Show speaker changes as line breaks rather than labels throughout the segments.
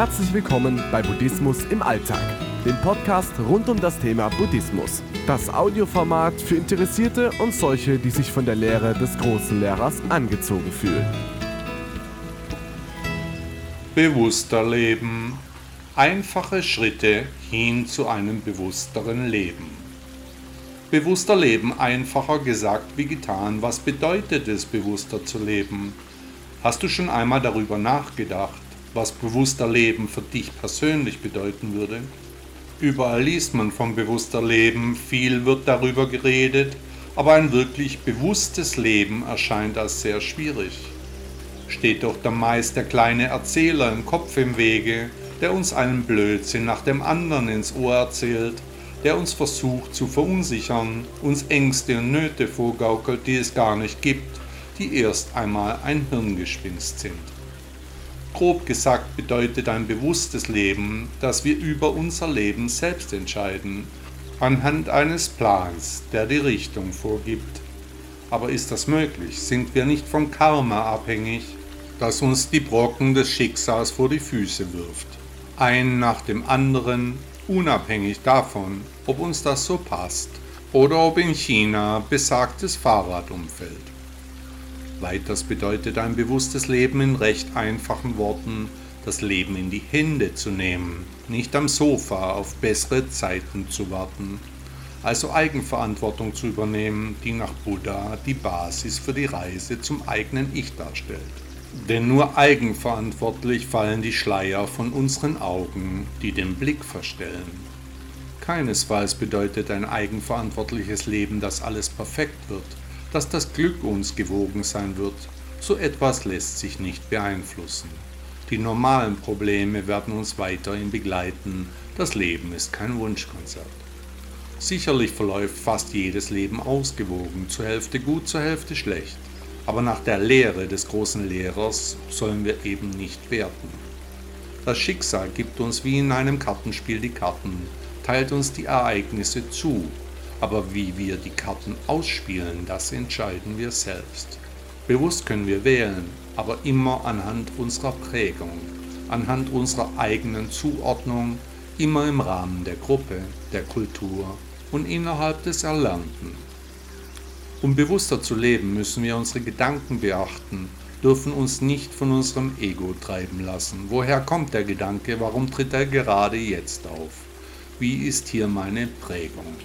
Herzlich willkommen bei Buddhismus im Alltag, dem Podcast rund um das Thema Buddhismus. Das Audioformat für Interessierte und solche, die sich von der Lehre des großen Lehrers angezogen fühlen.
Bewusster Leben. Einfache Schritte hin zu einem bewussteren Leben. Bewusster Leben, einfacher gesagt wie getan. Was bedeutet es, bewusster zu leben? Hast du schon einmal darüber nachgedacht, was bewusster Leben für dich persönlich bedeuten würde? Überall liest man vom bewusster Leben, viel wird darüber geredet, aber ein wirklich bewusstes Leben erscheint als sehr schwierig. Steht doch der meist der kleine Erzähler im Kopf im Wege, der uns einen Blödsinn nach dem anderen ins Ohr erzählt, der uns versucht zu verunsichern, uns Ängste und Nöte vorgaukelt, die es gar nicht gibt, die erst einmal ein Hirngespinst sind. Grob gesagt bedeutet ein bewusstes Leben, dass wir über unser Leben selbst entscheiden, anhand eines Plans, der die Richtung vorgibt. Aber ist das möglich? Sind wir nicht vom Karma abhängig, das uns die Brocken des Schicksals vor die Füße wirft? Ein nach dem anderen, unabhängig davon, ob uns das so passt oder ob in China besagtes Fahrrad umfällt. Weiters bedeutet ein bewusstes Leben in recht einfachen Worten, das Leben in die Hände zu nehmen, nicht am Sofa auf bessere Zeiten zu warten, also Eigenverantwortung zu übernehmen, die nach Buddha die Basis für die Reise zum eigenen Ich darstellt. Denn nur eigenverantwortlich fallen die Schleier von unseren Augen, die den Blick verstellen. Keinesfalls bedeutet ein eigenverantwortliches Leben, dass alles perfekt wird dass das Glück uns gewogen sein wird, so etwas lässt sich nicht beeinflussen. Die normalen Probleme werden uns weiterhin begleiten, das Leben ist kein Wunschkonzert. Sicherlich verläuft fast jedes Leben ausgewogen, zur Hälfte gut, zur Hälfte schlecht. Aber nach der Lehre des großen Lehrers sollen wir eben nicht werten. Das Schicksal gibt uns wie in einem Kartenspiel die Karten, teilt uns die Ereignisse zu aber wie wir die Karten ausspielen, das entscheiden wir selbst. Bewusst können wir wählen, aber immer anhand unserer Prägung, anhand unserer eigenen Zuordnung, immer im Rahmen der Gruppe, der Kultur und innerhalb des Erlernten. Um bewusster zu leben, müssen wir unsere Gedanken beachten, dürfen uns nicht von unserem Ego treiben lassen. Woher kommt der Gedanke? Warum tritt er gerade jetzt auf? Wie ist hier meine Prägung?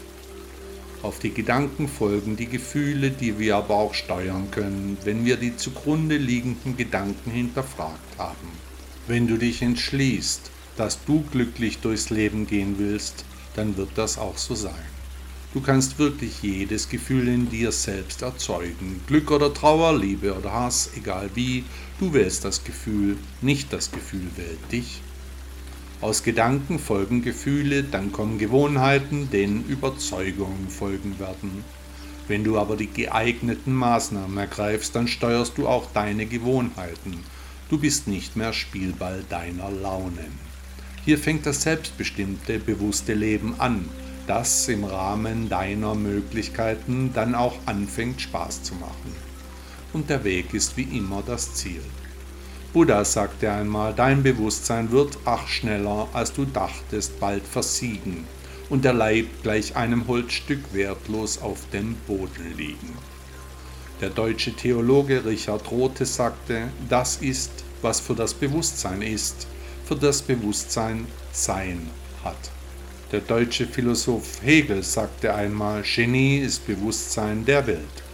Auf die Gedanken folgen die Gefühle, die wir aber auch steuern können, wenn wir die zugrunde liegenden Gedanken hinterfragt haben. Wenn du dich entschließt, dass du glücklich durchs Leben gehen willst, dann wird das auch so sein. Du kannst wirklich jedes Gefühl in dir selbst erzeugen. Glück oder Trauer, Liebe oder Hass, egal wie, du wählst das Gefühl, nicht das Gefühl wählt dich. Aus Gedanken folgen Gefühle, dann kommen Gewohnheiten, denen Überzeugungen folgen werden. Wenn du aber die geeigneten Maßnahmen ergreifst, dann steuerst du auch deine Gewohnheiten. Du bist nicht mehr Spielball deiner Launen. Hier fängt das selbstbestimmte, bewusste Leben an, das im Rahmen deiner Möglichkeiten dann auch anfängt Spaß zu machen. Und der Weg ist wie immer das Ziel. Buddha sagte einmal, dein Bewusstsein wird, ach schneller als du dachtest, bald versiegen und der Leib gleich einem Holzstück wertlos auf dem Boden liegen. Der deutsche Theologe Richard Rothe sagte, das ist, was für das Bewusstsein ist, für das Bewusstsein Sein hat. Der deutsche Philosoph Hegel sagte einmal, Genie ist Bewusstsein der Welt.